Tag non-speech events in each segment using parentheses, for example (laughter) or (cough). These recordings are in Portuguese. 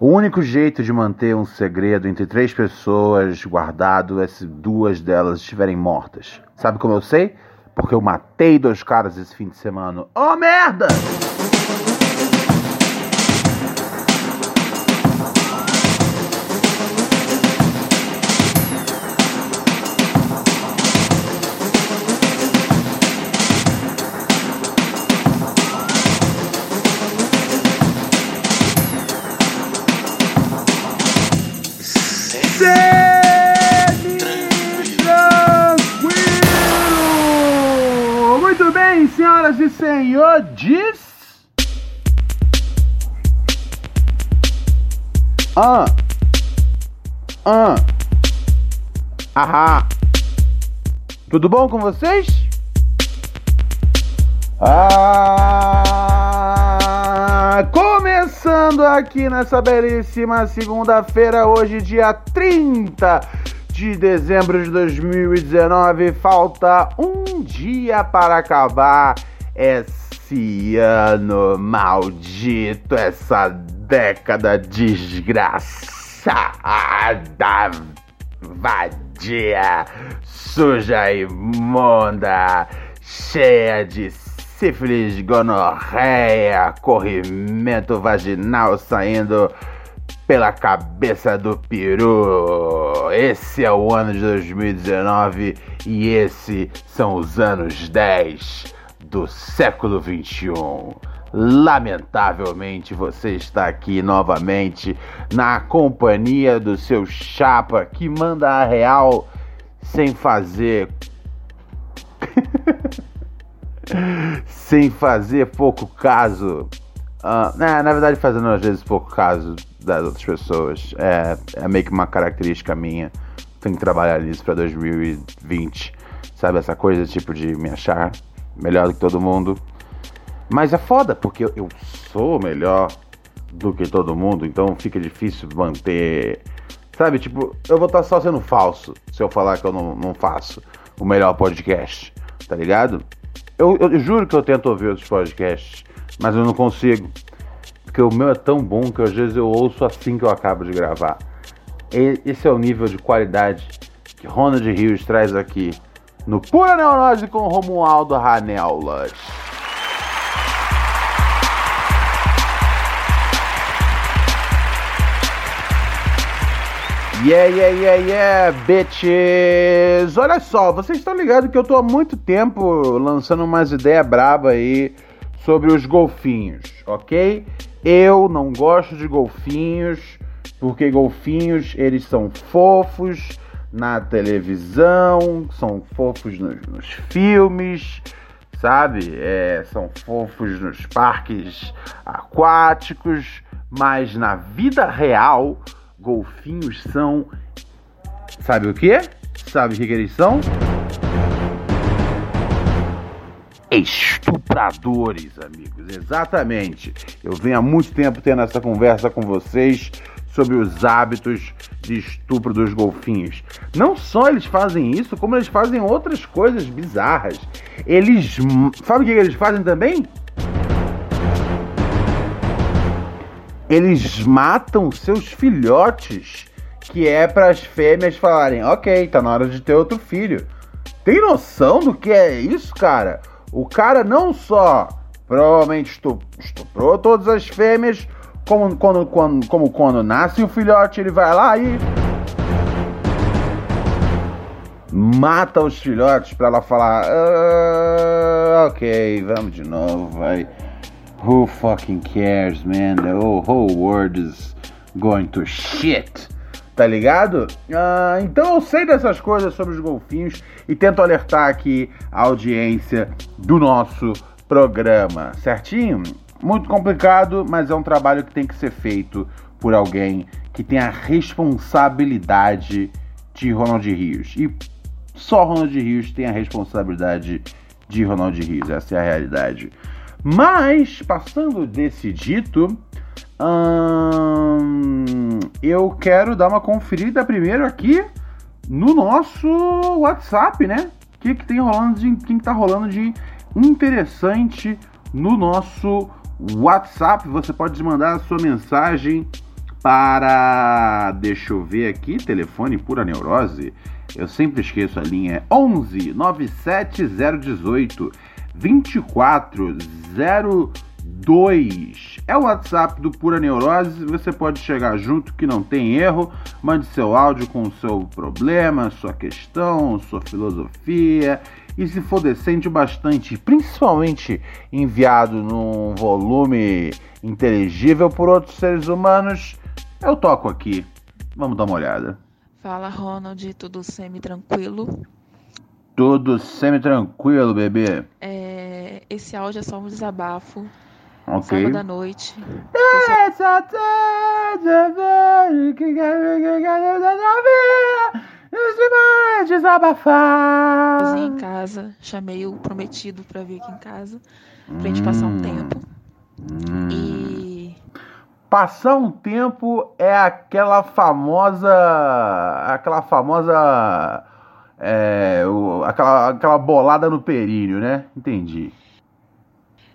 O único jeito de manter um segredo entre três pessoas guardado é se duas delas estiverem mortas. Sabe como eu sei? Porque eu matei dois caras esse fim de semana. Oh merda! E senhores. Ah. Ah. Ahá. Tudo bom com vocês? Ah, começando aqui nessa belíssima segunda-feira, hoje, dia 30 de dezembro de 2019. Falta um dia para acabar esse ano maldito, essa década desgraçada, vadia, suja, imunda, cheia de sífilis, gonorreia, corrimento vaginal saindo pela cabeça do peru. Esse é o ano de 2019 e esses são os anos 10 do século 21. Lamentavelmente você está aqui novamente na companhia do seu chapa que manda a real sem fazer (laughs) sem fazer pouco caso. Ah, na, na verdade, fazendo às vezes pouco caso das outras pessoas. É, é meio que uma característica minha. Tenho que trabalhar nisso pra 2020. Sabe, essa coisa tipo de me achar melhor do que todo mundo. Mas é foda, porque eu, eu sou melhor do que todo mundo, então fica difícil manter. Sabe, tipo, eu vou estar só sendo falso se eu falar que eu não, não faço o melhor podcast, tá ligado? Eu, eu, juro que eu tento ouvir outros podcasts, mas eu não consigo. Porque o meu é tão bom que às vezes eu ouço assim que eu acabo de gravar. E, esse é o nível de qualidade que Ronald Rios traz aqui no Pura Neurose com Romualdo Ranelas. Yeah, yeah, yeah, yeah, bitches! Olha só, vocês estão ligados que eu tô há muito tempo lançando umas ideias braba aí sobre os golfinhos, ok? Eu não gosto de golfinhos, porque golfinhos, eles são fofos na televisão, são fofos nos, nos filmes, sabe? É, são fofos nos parques aquáticos, mas na vida real golfinhos são. Sabe o que? Sabe o que, que eles são? Estupradores, amigos. Exatamente. Eu venho há muito tempo tendo essa conversa com vocês sobre os hábitos de estupro dos golfinhos. Não só eles fazem isso, como eles fazem outras coisas bizarras. Eles. Sabe o que eles fazem também? eles matam seus filhotes, que é para as fêmeas falarem: ok, tá na hora de ter outro filho. Tem noção do que é isso, cara? O cara não só provavelmente estuprou todas as fêmeas, como quando, quando, como quando nasce o filhote, ele vai lá e. Mata os filhotes para ela falar: ah, ok, vamos de novo, vai. Who fucking cares, man? The whole, world is going to shit. Tá ligado? Ah, então eu sei dessas coisas sobre os golfinhos e tento alertar aqui a audiência do nosso programa, certinho? Muito complicado, mas é um trabalho que tem que ser feito por alguém que tem a responsabilidade de Ronald Rios. E só Ronald Rios tem a responsabilidade de Ronald Rios, essa é a realidade. Mas, passando desse dito, hum, eu quero dar uma conferida primeiro aqui no nosso WhatsApp, né? O que, que tem rolando de. Quem tá rolando de interessante no nosso WhatsApp. Você pode mandar a sua mensagem para. Deixa eu ver aqui, telefone pura neurose. Eu sempre esqueço a linha. 11 97018 2402. É o WhatsApp do Pura Neurose. Você pode chegar junto que não tem erro. Mande seu áudio com o seu problema, sua questão, sua filosofia. E se for decente bastante, principalmente enviado num volume inteligível por outros seres humanos, eu toco aqui. Vamos dar uma olhada. Fala, Ronald, tudo semi-tranquilo? Tudo semi-tranquilo, bebê. É, esse áudio é só um desabafo. Ok. Sábado à noite. Essa tarde que demais desabafar. Sozinha em casa, chamei o prometido pra vir aqui em casa, pra gente passar um tempo. E Passar um tempo é aquela famosa. aquela famosa. É, o- aquela, aquela bolada no períneo, né? Entendi.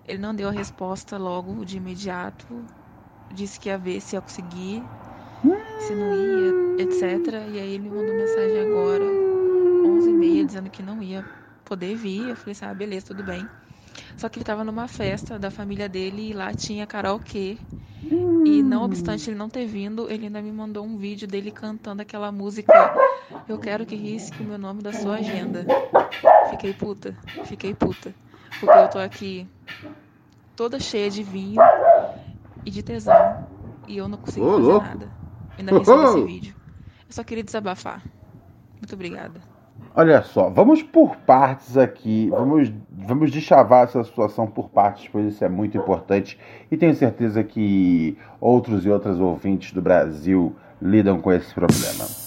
ele não deu a resposta logo de imediato. Disse que ia ver se ia conseguir, se não ia, etc. E aí ele me mandou mensagem agora, 11h30, dizendo que não ia poder vir. Eu falei assim, ah, beleza, tudo bem. Só que ele tava numa festa da família dele e lá tinha karaokê. E não obstante ele não ter vindo, ele ainda me mandou um vídeo dele cantando aquela música Eu quero que risque o meu nome da sua agenda. Fiquei puta, fiquei puta. Porque eu tô aqui toda cheia de vinho e de tesão. E eu não consigo Ô, fazer louco. nada. Ainda Ô, ô. esse vídeo. Eu só queria desabafar. Muito obrigada. Olha só, vamos por partes aqui. Vamos, vamos deschavar essa situação por partes, pois isso é muito importante. E tenho certeza que outros e outras ouvintes do Brasil lidam com esse problema.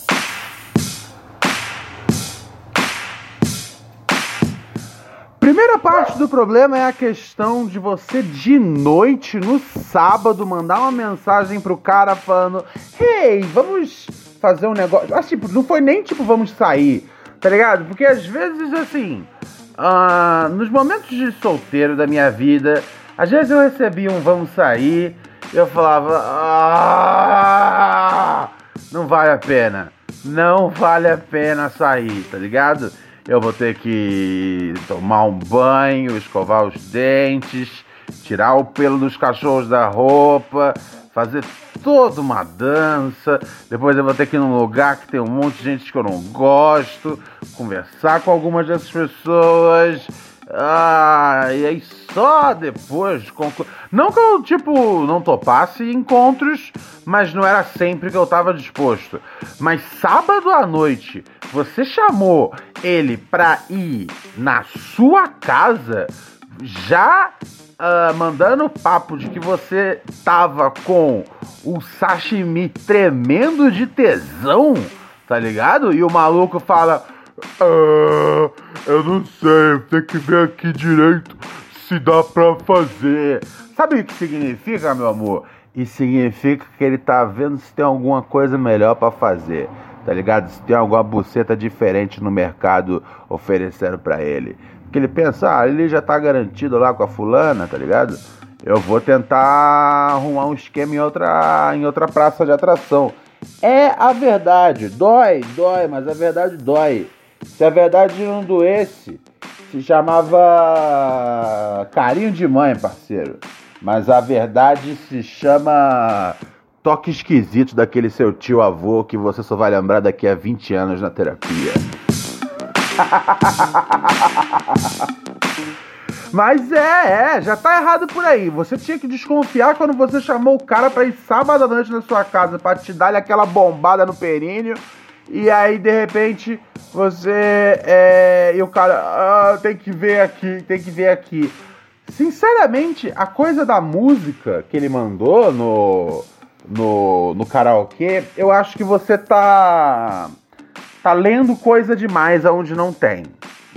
Primeira parte do problema é a questão de você de noite, no sábado, mandar uma mensagem pro cara falando: Hey, vamos fazer um negócio. Mas, tipo, não foi nem tipo, vamos sair, tá ligado? Porque às vezes, assim, ah, nos momentos de solteiro da minha vida, às vezes eu recebia um vamos sair, eu falava: Ah, não vale a pena. Não vale a pena sair, tá ligado? Eu vou ter que tomar um banho, escovar os dentes, tirar o pelo dos cachorros da roupa, fazer toda uma dança. Depois eu vou ter que ir num lugar que tem um monte de gente que eu não gosto, conversar com algumas dessas pessoas. Ah, e aí só depois. conclu- Não que eu, tipo, não topasse encontros, mas não era sempre que eu tava disposto. Mas sábado à noite, você chamou ele pra ir na sua casa, já ah, mandando papo de que você tava com o sashimi tremendo de tesão, tá ligado? E o maluco fala. "Ah, eu não sei, tem que ver aqui direito se dá pra fazer. Sabe o que significa, meu amor? Isso significa que ele tá vendo se tem alguma coisa melhor pra fazer, tá ligado? Se tem alguma buceta diferente no mercado oferecendo pra ele. Porque ele pensa, ah, ele já tá garantido lá com a fulana, tá ligado? Eu vou tentar arrumar um esquema em outra, em outra praça de atração. É a verdade, dói, dói, mas a verdade dói. Se a verdade não doesse, se chamava carinho de mãe, parceiro. Mas a verdade se chama toque esquisito daquele seu tio avô que você só vai lembrar daqui a 20 anos na terapia. (laughs) Mas é, é, já tá errado por aí. Você tinha que desconfiar quando você chamou o cara pra ir sábado à noite na sua casa pra te dar aquela bombada no períneo. E aí, de repente, você. É, e o cara. Ah, tem que ver aqui, tem que ver aqui. Sinceramente, a coisa da música que ele mandou no. no, no karaokê, eu acho que você tá, tá lendo coisa demais aonde não tem,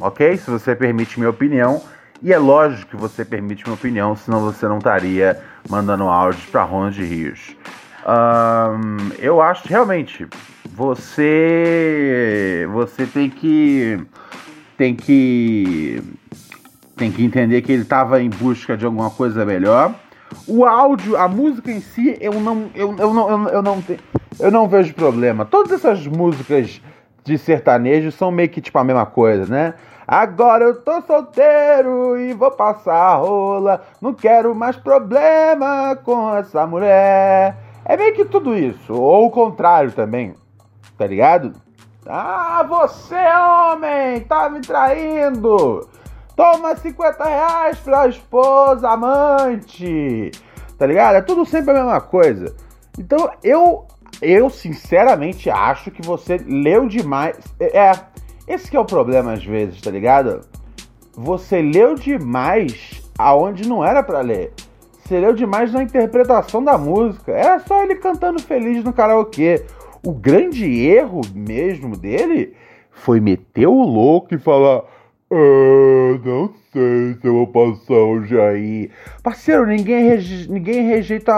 ok? Se você permite minha opinião. E é lógico que você permite minha opinião, senão você não estaria mandando áudios para Ronald Rios. Um, eu acho realmente você você tem que tem que tem que entender que ele estava em busca de alguma coisa melhor. O áudio, a música em si, eu não eu, eu não eu, eu não tenho, eu não vejo problema. Todas essas músicas de sertanejo são meio que tipo a mesma coisa, né? Agora eu tô solteiro e vou passar a rola. Não quero mais problema com essa mulher. É meio que tudo isso. Ou o contrário também. Tá ligado? Ah, você, homem, tá me traindo. Toma 50 reais pra esposa, amante. Tá ligado? É tudo sempre a mesma coisa. Então eu, eu sinceramente acho que você leu demais. É, é esse que é o problema às vezes, tá ligado? Você leu demais aonde não era para ler. Você leu demais na interpretação da música. Era só ele cantando feliz no karaokê. O grande erro mesmo dele foi meter o louco e falar: ah, não sei se eu vou passar hoje aí. Parceiro, ninguém, reje... ninguém rejeita,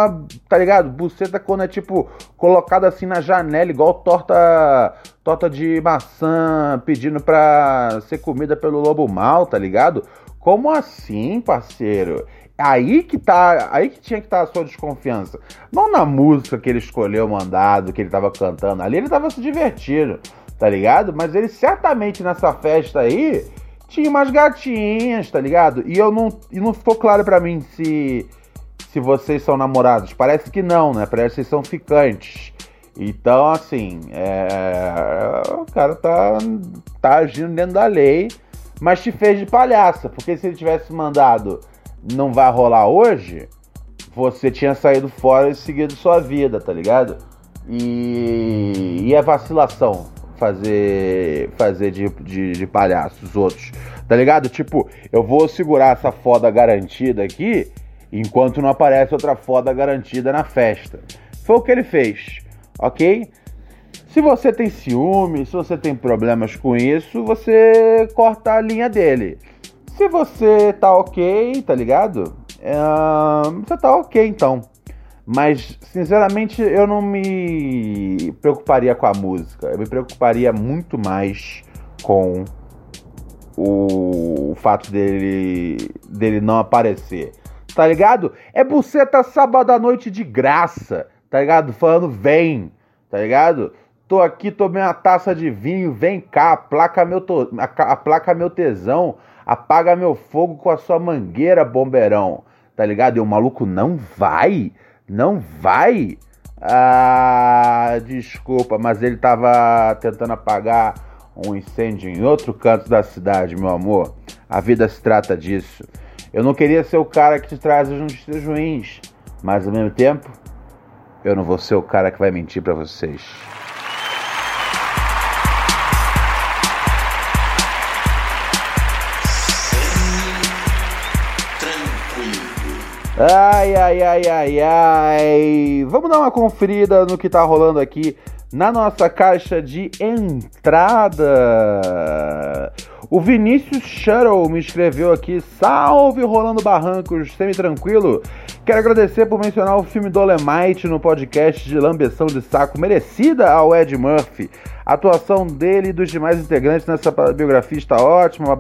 tá ligado? Buceta quando é tipo colocada assim na janela, igual torta torta de maçã pedindo pra ser comida pelo lobo mal, tá ligado? Como assim, parceiro? Aí que tá, aí que tinha que estar tá a sua desconfiança. Não na música que ele escolheu mandado, que ele tava cantando. Ali ele tava se divertindo, tá ligado? Mas ele certamente nessa festa aí tinha umas gatinhas, tá ligado? E eu não, e não ficou claro para mim se se vocês são namorados. Parece que não, né? Parece que vocês são ficantes. Então, assim, é... o cara tá, tá agindo dentro da lei, mas te fez de palhaça, porque se ele tivesse mandado não vai rolar hoje, você tinha saído fora e seguido sua vida, tá ligado? E, e é vacilação fazer fazer de, de, de palhaço os outros, tá ligado? Tipo, eu vou segurar essa foda garantida aqui enquanto não aparece outra foda garantida na festa. Foi o que ele fez, ok? Se você tem ciúme, se você tem problemas com isso, você corta a linha dele. Se você tá ok, tá ligado? É, você tá ok então. Mas, sinceramente, eu não me preocuparia com a música. Eu me preocuparia muito mais com o, fato dele, dele não aparecer. Tá ligado? É buceta sábado à noite de graça. Tá ligado? Falando, vem. Tá ligado? Tô aqui, tomei uma taça de vinho, vem cá, aplaca meu, to... aplaca meu tesão, apaga meu fogo com a sua mangueira, bombeirão. Tá ligado? E o maluco não vai. Não vai? Ah, desculpa, mas ele tava tentando apagar um incêndio em outro canto da cidade, meu amor. A vida se trata disso. Eu não queria ser o cara que te traz as notícias ruins, mas ao mesmo tempo, eu não vou ser o cara que vai mentir para vocês. Ai, ai, ai, ai, ai. Vamos dar uma conferida no que tá rolando aqui na nossa caixa de entrada. O Vinícius Shuttle me escreveu aqui: Salve Rolando Barrancos, semi-tranquilo. Quero agradecer por mencionar o filme Dolemite no podcast de lambeção de saco merecida ao Ed Murphy. A atuação dele e dos demais integrantes nessa biografia está ótima.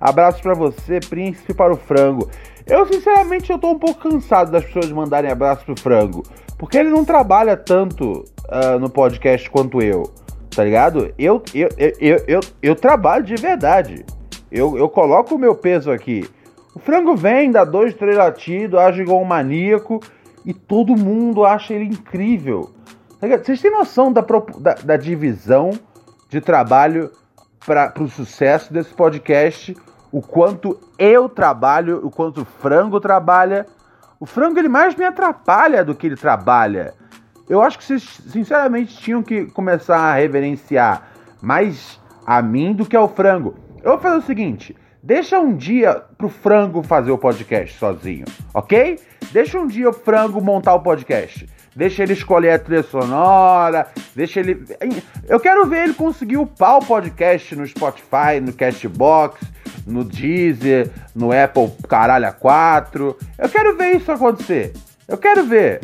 Abraços para você, príncipe para o frango. Eu, sinceramente, eu tô um pouco cansado das pessoas mandarem abraço pro frango. Porque ele não trabalha tanto uh, no podcast quanto eu. Tá ligado? Eu, eu, eu, eu, eu, eu trabalho de verdade. Eu, eu coloco o meu peso aqui. O frango vem, dá dois, três latidos, age igual um maníaco. E todo mundo acha ele incrível. Tá Vocês têm noção da, da, da divisão de trabalho para o sucesso desse podcast, o quanto eu trabalho, o quanto o frango trabalha. O frango ele mais me atrapalha do que ele trabalha. Eu acho que vocês, sinceramente, tinham que começar a reverenciar mais a mim do que ao frango. Eu vou fazer o seguinte: Deixa um dia pro frango fazer o podcast sozinho, ok? Deixa um dia o frango montar o podcast. Deixa ele escolher a trilha sonora, deixa ele. Eu quero ver ele conseguir upar o podcast no Spotify, no Castbox, no Deezer, no Apple Caralho 4. Eu quero ver isso acontecer. Eu quero ver.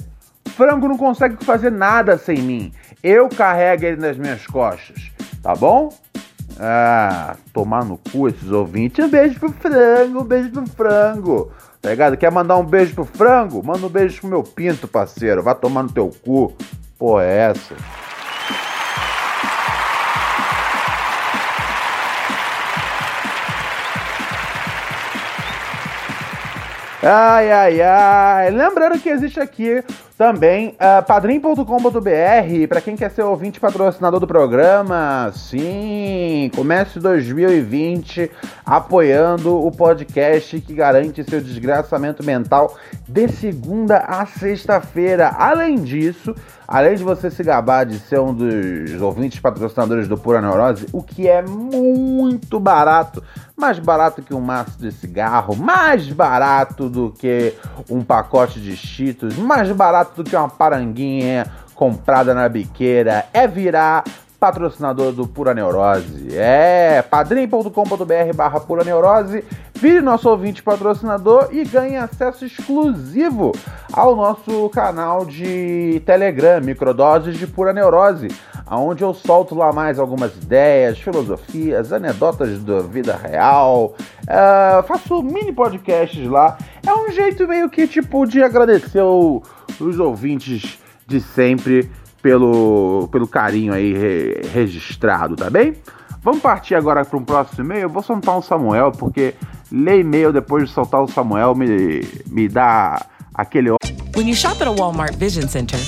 Frango não consegue fazer nada sem mim. Eu carrego ele nas minhas costas, tá bom? Ah, tomar no cu esses ouvintes. Um beijo pro frango, um beijo pro frango. Tá ligado? Quer mandar um beijo pro frango? Manda um beijo pro meu pinto, parceiro. Vai tomar no teu cu. Pô, é essa. Ai, ai, ai. Lembrando que existe aqui também uh, padrim.com.br para quem quer ser ouvinte patrocinador do programa. Sim, comece 2020 apoiando o podcast que garante seu desgraçamento mental de segunda a sexta-feira. Além disso, além de você se gabar de ser um dos ouvintes patrocinadores do Pura Neurose, o que é muito barato, mais barato que um maço de cigarro, mais barato do que um pacote de cheetos, mais barato do que uma paranguinha comprada na biqueira, é virar patrocinador do Pura Neurose. É padrim.com.br barra Pura Neurose. Vire nosso ouvinte patrocinador e ganhe acesso exclusivo ao nosso canal de Telegram, Microdoses de Pura Neurose, onde eu solto lá mais algumas ideias, filosofias, anedotas da vida real. É, faço mini podcasts lá. É um jeito meio que tipo de agradecer o, os ouvintes de sempre pelo, pelo carinho aí re, registrado, tá bem? Vamos partir agora para um próximo e-mail. Eu vou soltar um Samuel, porque ler e-mail depois de soltar o Samuel me, me dá aquele. When you shop at a Walmart Vision Center,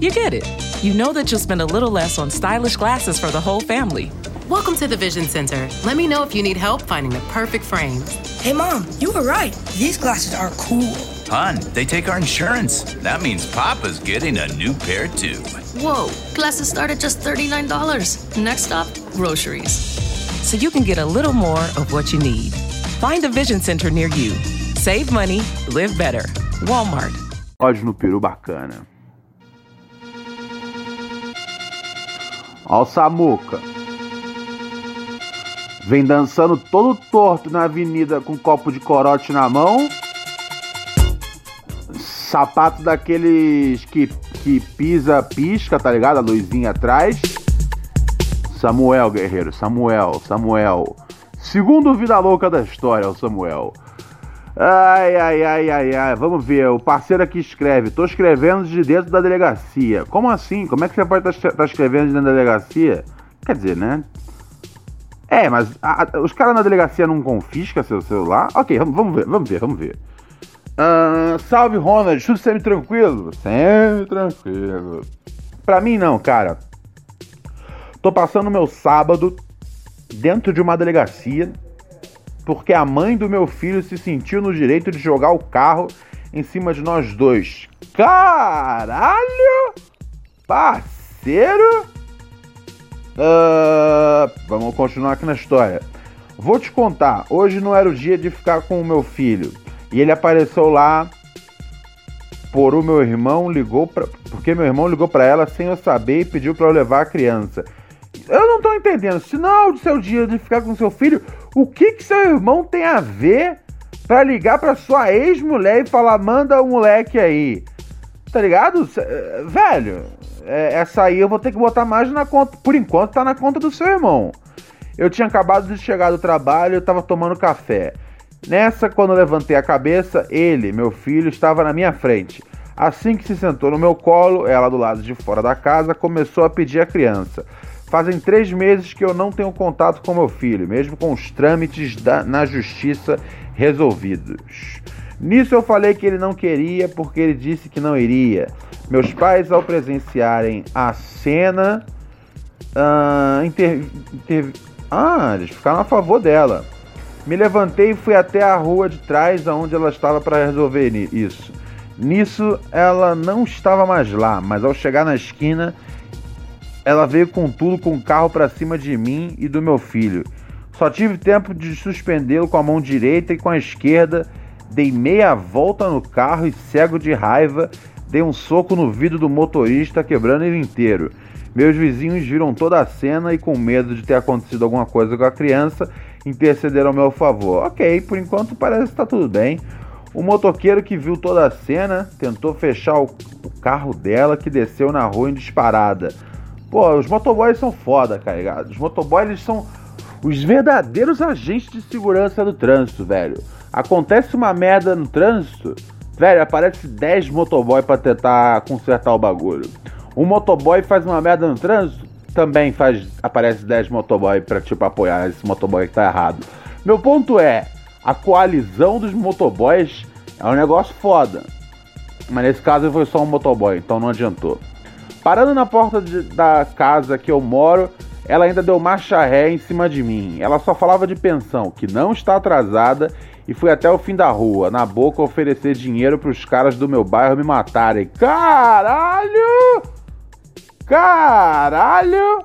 you get it. You know that you'll spend a little less on stylish glasses for the whole family. Welcome to the Vision Center. Let me know if you need help finding the perfect frames. Hey, Mom, you were right. These glasses are cool. Hon, they take our insurance. That means Papa's getting a new pair too. Whoa, glasses start at just $39. Next stop, groceries. So you can get a little more of what you need. Find a Vision Center near you. Save money, live better. Walmart. Ódio no peru bacana. Ó o Samuca. Vem dançando todo torto na avenida com um copo de corote na mão. Sapato daqueles que, que pisa, pisca, tá ligado? A luzinha atrás. Samuel, guerreiro. Samuel, Samuel. Segundo vida louca da história, o Samuel. Ai, ai, ai, ai, ai. Vamos ver. O parceiro aqui escreve: Tô escrevendo de dentro da delegacia. Como assim? Como é que você pode estar tá, tá escrevendo de dentro da delegacia? Quer dizer, né? É, mas a, a, os caras na delegacia não confiscam seu celular? Ok, vamos ver, vamos ver, vamos ver. Uh, salve, Ronald, tudo sempre tranquilo? Sempre tranquilo. Pra mim, não, cara. Tô passando meu sábado dentro de uma delegacia porque a mãe do meu filho se sentiu no direito de jogar o carro em cima de nós dois. Caralho! Parceiro! Uh, vamos continuar aqui na história. Vou te contar, hoje não era o dia de ficar com o meu filho. E ele apareceu lá por o meu irmão ligou para porque meu irmão ligou para ela sem eu saber e pediu para eu levar a criança. Eu não tô entendendo. Se não é o seu dia de ficar com seu filho, o que que seu irmão tem a ver para ligar para sua ex-mulher e falar manda o moleque aí? Tá ligado? Velho, é, essa aí eu vou ter que botar mais na conta. Por enquanto tá na conta do seu irmão. Eu tinha acabado de chegar do trabalho, eu tava tomando café. Nessa, quando levantei a cabeça, ele, meu filho, estava na minha frente. Assim que se sentou no meu colo, ela do lado de fora da casa começou a pedir a criança. Fazem três meses que eu não tenho contato com meu filho, mesmo com os trâmites da, na justiça resolvidos. Nisso eu falei que ele não queria porque ele disse que não iria. Meus pais, ao presenciarem a cena, uh, inter, inter, ah, eles ficaram a favor dela. Me levantei e fui até a rua de trás, onde ela estava para resolver isso. Nisso, ela não estava mais lá, mas ao chegar na esquina, ela veio com tudo com o carro para cima de mim e do meu filho. Só tive tempo de suspendê-lo com a mão direita e com a esquerda. Dei meia volta no carro e, cego de raiva, dei um soco no vidro do motorista, quebrando ele inteiro. Meus vizinhos viram toda a cena e, com medo de ter acontecido alguma coisa com a criança, intercederam ao meu favor. Ok, por enquanto parece que está tudo bem. O motoqueiro que viu toda a cena tentou fechar o, o carro dela que desceu na rua em disparada. Pô, os motoboys são foda, tá ligado? Os motoboys eles são os verdadeiros agentes de segurança do trânsito, velho. Acontece uma merda no trânsito, velho, aparece 10 motoboys para tentar consertar o bagulho. Um motoboy faz uma merda no trânsito, também faz aparece 10 motoboy para tipo apoiar esse motoboy que tá errado. Meu ponto é, a coalizão dos motoboys é um negócio foda. Mas nesse caso foi só um motoboy, então não adiantou. Parando na porta de, da casa que eu moro, ela ainda deu marcha ré em cima de mim. Ela só falava de pensão, que não está atrasada, e fui até o fim da rua, na boca oferecer dinheiro para os caras do meu bairro me matarem. Caralho! Caralho!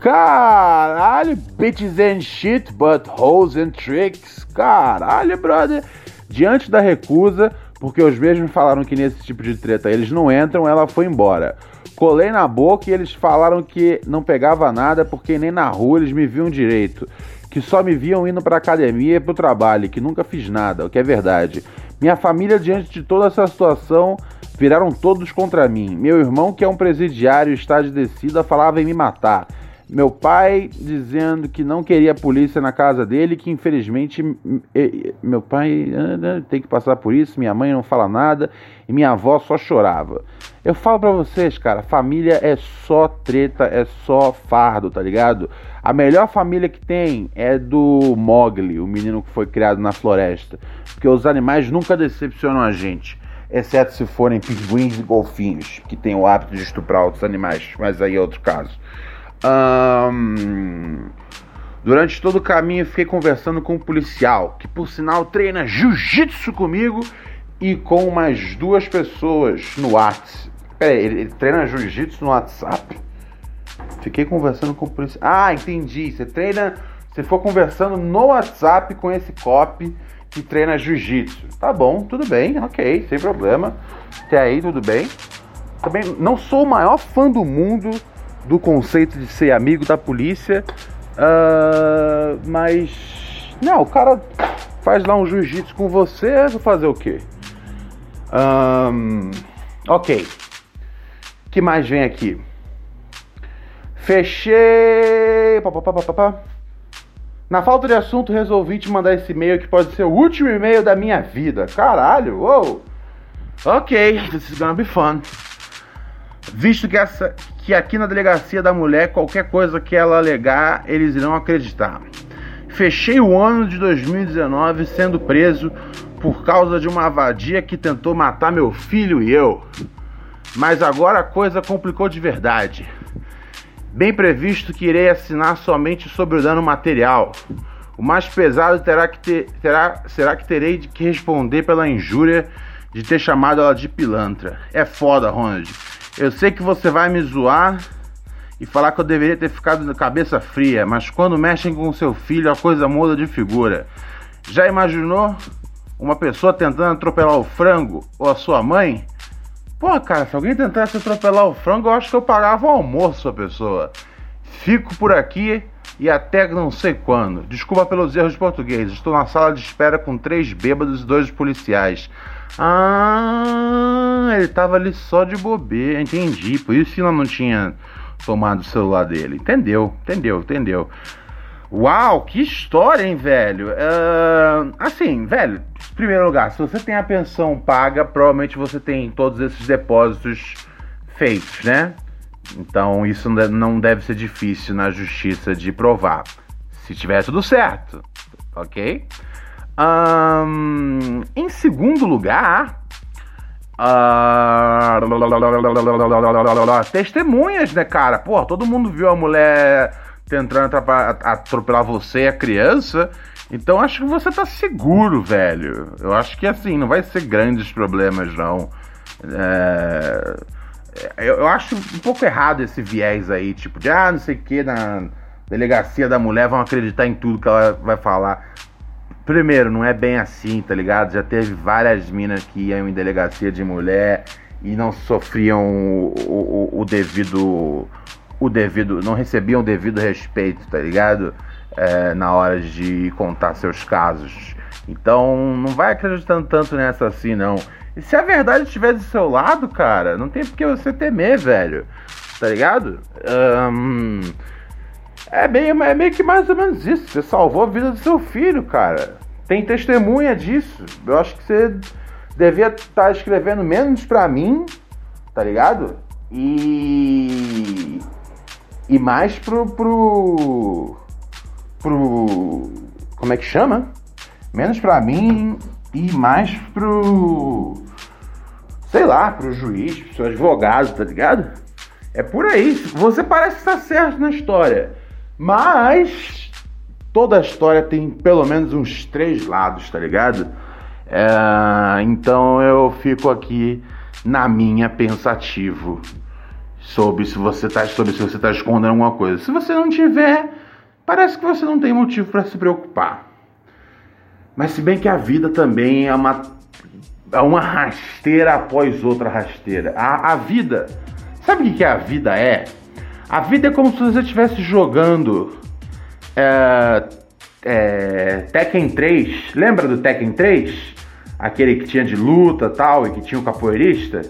Caralho! Bitches and shit, but hoes and tricks. Caralho, brother! Diante da recusa, porque os mesmos falaram que nesse tipo de treta eles não entram, ela foi embora. Colei na boca e eles falaram que não pegava nada porque nem na rua eles me viam direito. Que só me viam indo pra academia e pro trabalho, que nunca fiz nada, o que é verdade. Minha família, diante de toda essa situação, viraram todos contra mim. Meu irmão, que é um presidiário, está de descida, falava em me matar. Meu pai dizendo que não queria polícia na casa dele, que infelizmente meu pai tem que passar por isso, minha mãe não fala nada e minha avó só chorava. Eu falo para vocês, cara, família é só treta, é só fardo, tá ligado? A melhor família que tem é do Mogli, o menino que foi criado na floresta, porque os animais nunca decepcionam a gente exceto se forem pinguins e golfinhos, que têm o hábito de estuprar outros animais, mas aí é outro caso. Um, durante todo o caminho fiquei conversando com um policial, que por sinal treina jiu-jitsu comigo e com mais duas pessoas no WhatsApp. Peraí, ele, ele treina jiu-jitsu no WhatsApp? Fiquei conversando com o policial. Ah, entendi. Você treina. Você for conversando no WhatsApp com esse cop que treina jiu-jitsu. Tá bom, tudo bem, ok, sem problema. Até aí, tudo bem. Também não sou o maior fã do mundo do conceito de ser amigo da polícia. Uh, mas. Não, o cara faz lá um jiu-jitsu com você, vou fazer o quê? Um, ok. que mais vem aqui? Fechei. Pá, pá, pá, Na falta de assunto, resolvi te mandar esse e-mail que pode ser o último e-mail da minha vida. Caralho, uou! Ok, this is gonna be fun. Visto que essa, que aqui na delegacia da mulher, qualquer coisa que ela alegar, eles irão acreditar. Fechei o ano de 2019 sendo preso por causa de uma vadia que tentou matar meu filho e eu. Mas agora a coisa complicou de verdade. Bem previsto que irei assinar somente sobre o dano material. O mais pesado terá que ter, terá, será que terei de que responder pela injúria de ter chamado ela de pilantra. É foda, Ronald. Eu sei que você vai me zoar e falar que eu deveria ter ficado na cabeça fria, mas quando mexem com seu filho a coisa muda de figura. Já imaginou uma pessoa tentando atropelar o frango ou a sua mãe? Pô, cara, se alguém tentasse atropelar o frango, eu acho que eu pagava o almoço a pessoa. Fico por aqui e até não sei quando. Desculpa pelos erros de português. Estou na sala de espera com três bêbados e dois policiais. Ah, ele tava ali só de bobeira, entendi. Por isso que não tinha tomado o celular dele. Entendeu, entendeu, entendeu. Uau, que história, hein, velho? Uh, assim, velho, em primeiro lugar, se você tem a pensão paga, provavelmente você tem todos esses depósitos feitos, né? Então isso não deve ser difícil na justiça de provar. Se tiver tudo certo, ok? Um, em segundo lugar, uh, testemunhas, né, cara? Pô, todo mundo viu a mulher tentando atropelar você e a criança. Então acho que você tá seguro, velho. Eu acho que assim, não vai ser grandes problemas, não. É... Eu, eu, acho um pouco errado esse viés aí, tipo, de ah, não sei o que, na delegacia da mulher vão acreditar em tudo que ela vai falar. Primeiro, não é bem assim, tá ligado? Já teve várias minas que iam em delegacia de mulher e não sofriam o, o, o devido. O devido. não recebiam o devido respeito, tá ligado? É, na hora de contar seus casos. Então não vai acreditando tanto nessa assim, não. E se a verdade estiver do seu lado, cara, não tem por que você temer, velho. Tá ligado? Um, é, meio, é meio que mais ou menos isso. Você salvou a vida do seu filho, cara. Tem testemunha disso. Eu acho que você devia estar tá escrevendo menos pra mim, tá ligado? E. E mais pro. pro. pro. Como é que chama? Menos pra mim e mais pro. sei lá, pro juiz, pro seu advogado, tá ligado? É por aí. Você parece estar certo na história. Mas toda a história tem pelo menos uns três lados, tá ligado? É, então eu fico aqui na minha pensativo sobre se você tá sobre se você tá escondendo alguma coisa. Se você não tiver, parece que você não tem motivo para se preocupar. Mas se bem que a vida também é uma é uma rasteira após outra rasteira. A, a vida, sabe o que a vida é? A vida é como se você estivesse jogando é, é, Tekken 3. Lembra do Tekken 3? Aquele que tinha de luta tal e que tinha o capoeirista?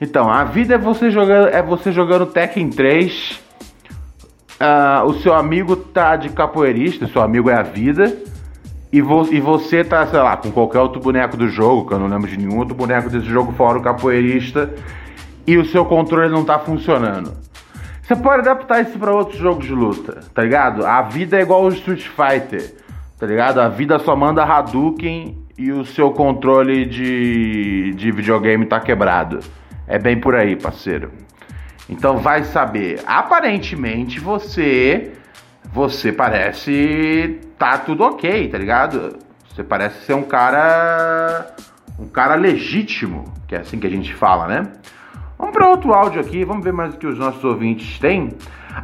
Então, a vida é você jogando, é você jogando Tekken 3. Uh, ah, o seu amigo tá de capoeirista, seu amigo é a vida. E, vo e você tá, sei lá, com qualquer outro boneco do jogo, que eu não lembro de nenhum outro boneco desse jogo fora o capoeirista, e o seu controle não tá funcionando. Você pode adaptar isso para outros jogos de luta, tá ligado? A vida é igual o Street Fighter, tá ligado? A vida só manda Hadouken e o seu controle de, de videogame tá quebrado. É bem por aí, parceiro. Então vai saber. Aparentemente você você parece tá tudo ok, tá ligado? Você parece ser um cara um cara legítimo, que é assim que a gente fala, né? Vamos para outro áudio aqui, vamos ver mais o que os nossos ouvintes têm.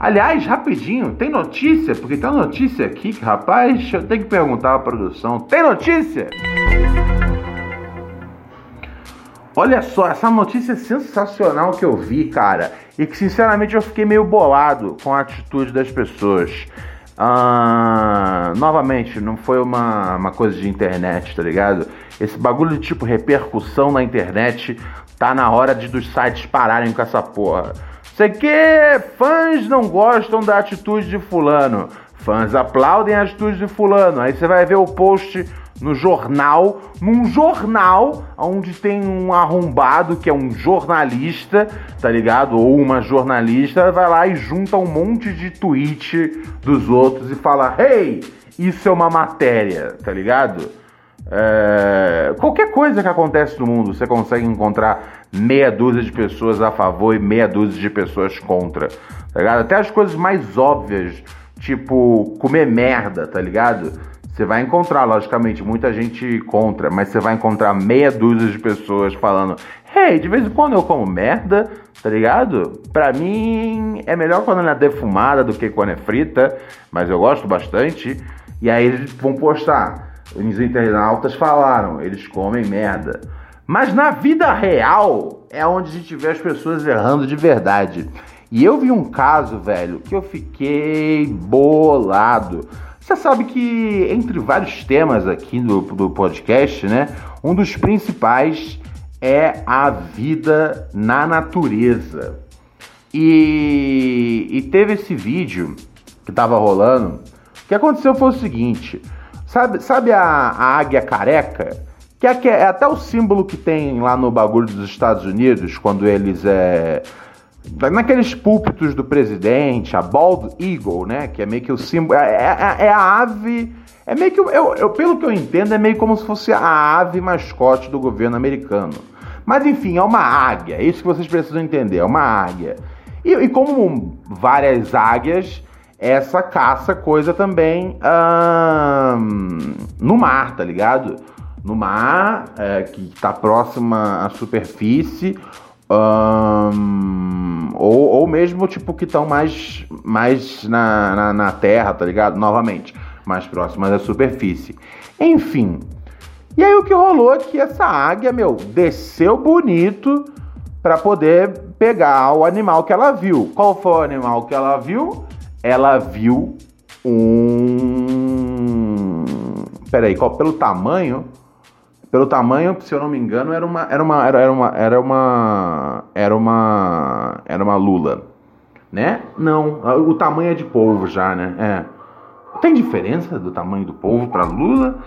Aliás, rapidinho, tem notícia? Porque tem uma notícia aqui que, rapaz, eu tenho que perguntar à produção. Tem notícia? Olha só, essa notícia sensacional que eu vi, cara, e que sinceramente eu fiquei meio bolado com a atitude das pessoas. Ah, novamente, não foi uma, uma coisa de internet, tá ligado? Esse bagulho de tipo repercussão na internet Tá na hora de dos sites pararem com essa porra. Sei que fãs não gostam da atitude de fulano. Fãs aplaudem a atitude de fulano. Aí você vai ver o post no jornal, num jornal onde tem um arrombado que é um jornalista, tá ligado? Ou uma jornalista, vai lá e junta um monte de tweet dos outros e fala: "Hey, isso é uma matéria", tá ligado? É, qualquer coisa que acontece no mundo, você consegue encontrar meia dúzia de pessoas a favor e meia dúzia de pessoas contra, tá ligado? Até as coisas mais óbvias, tipo comer merda, tá ligado? Você vai encontrar, logicamente, muita gente contra, mas você vai encontrar meia dúzia de pessoas falando: Hey, de vez em quando eu como merda, tá ligado? Pra mim é melhor quando ela é defumada do que quando é frita, mas eu gosto bastante. E aí eles vão postar os internautas falaram, eles comem merda. Mas na vida real é onde a gente vê as pessoas errando de verdade. E eu vi um caso, velho, que eu fiquei bolado. Você sabe que entre vários temas aqui do, do podcast, né? Um dos principais é a vida na natureza. E, e teve esse vídeo que tava rolando. O que aconteceu foi o seguinte: Sabe, sabe a, a águia careca? Que é, que é até o símbolo que tem lá no bagulho dos Estados Unidos, quando eles é. Naqueles púlpitos do presidente, a Bald Eagle, né? Que é meio que o símbolo. É, é, é a ave. É meio que. Eu, eu, pelo que eu entendo, é meio como se fosse a ave mascote do governo americano. Mas enfim, é uma águia. É isso que vocês precisam entender. É uma águia. E, e como várias águias, essa caça coisa também hum, no mar, tá ligado? No mar, é, que está próxima à superfície, hum, ou, ou mesmo, tipo, que estão mais, mais na, na, na terra, tá ligado? Novamente, mais próximas da superfície. Enfim. E aí o que rolou é que essa águia, meu, desceu bonito para poder pegar o animal que ela viu. Qual foi o animal que ela viu? Ela viu um. Peraí, qual, pelo tamanho? Pelo tamanho, se eu não me engano, era uma. Era uma. Era, uma. Era uma. Era uma. Era uma lula. Né? Não. O tamanho é de polvo já, né? É. Tem diferença do tamanho do polvo para lula?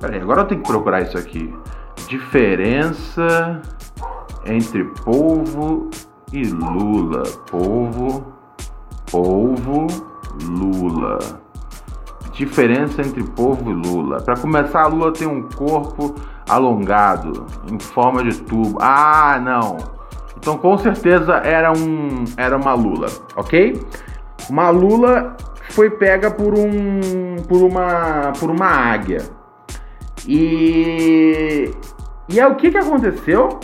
Peraí, agora eu tenho que procurar isso aqui. Diferença entre polvo e lula. Polvo, polvo, lula. Diferença entre polvo e lula. Para começar, a lula tem um corpo alongado, em forma de tubo. Ah, não. Então com certeza era um era uma lula, ok? Uma lula foi pega por um por uma por uma águia. E e aí o que que aconteceu?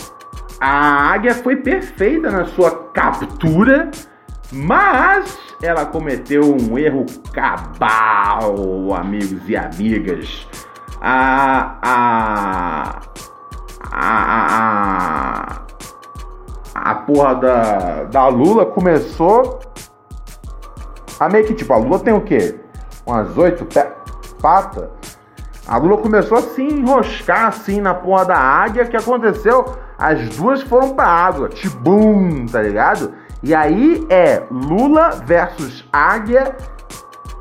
A águia foi perfeita na sua captura, mas ela cometeu um erro cabal, amigos e amigas. A a a a, a porra da, da Lula começou a meio que tipo, a Lula tem o quê? Umas oito patas. A Lula começou a se enroscar assim na porra da águia. que aconteceu? As duas foram pra água. Tibum, tá ligado? E aí é Lula versus águia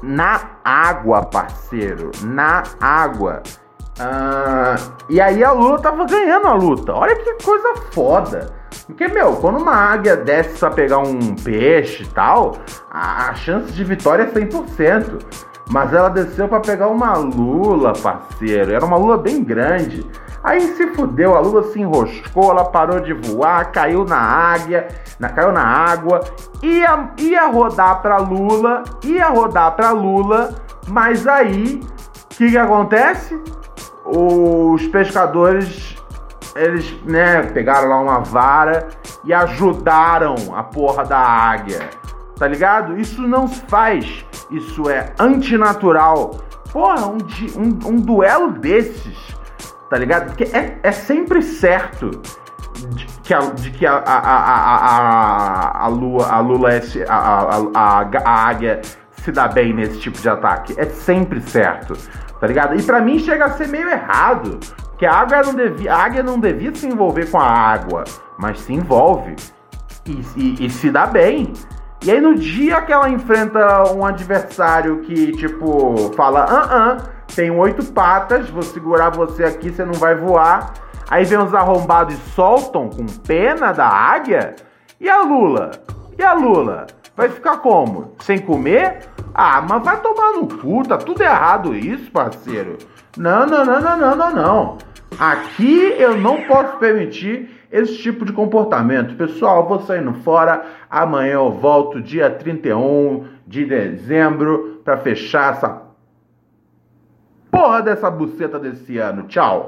na água, parceiro. Na água. Uh, e aí a Lula tava ganhando a luta. Olha que coisa foda. Porque, meu, quando uma águia desce pra pegar um peixe e tal, a, a chance de vitória é 100%. Mas ela desceu para pegar uma lula, parceiro. Era uma lula bem grande. Aí se fudeu, a lula se enroscou, ela parou de voar, caiu na águia, na, caiu na água, ia, ia rodar pra lula, ia rodar pra lula, mas aí, o que, que acontece? Os pescadores, eles, né, pegaram lá uma vara e ajudaram a porra da águia, tá ligado? Isso não se faz isso é antinatural. Porra, um, um, um duelo desses, tá ligado? Porque é, é sempre certo de que a, de que a, a, a, a, a, Lua, a Lula, é, a, a, a, a águia se dá bem nesse tipo de ataque. É sempre certo, tá ligado? E para mim chega a ser meio errado, que a águia não devia, a águia não devia se envolver com a água, mas se envolve e, e, e se dá bem. E aí no dia que ela enfrenta um adversário que, tipo, fala, ah, ah, tem oito patas, vou segurar você aqui, você não vai voar. Aí vem os arrombados e soltam com pena da águia. E a Lula? E a Lula? Vai ficar como? Sem comer? Ah, mas vai tomar no cu, tá tudo errado isso, parceiro. Não, não, não, não, não, não, não. Aqui eu não posso permitir esse tipo de comportamento. Pessoal, vou saindo fora. Amanhã eu volto, dia 31 de dezembro, para fechar essa porra dessa buceta desse ano. Tchau!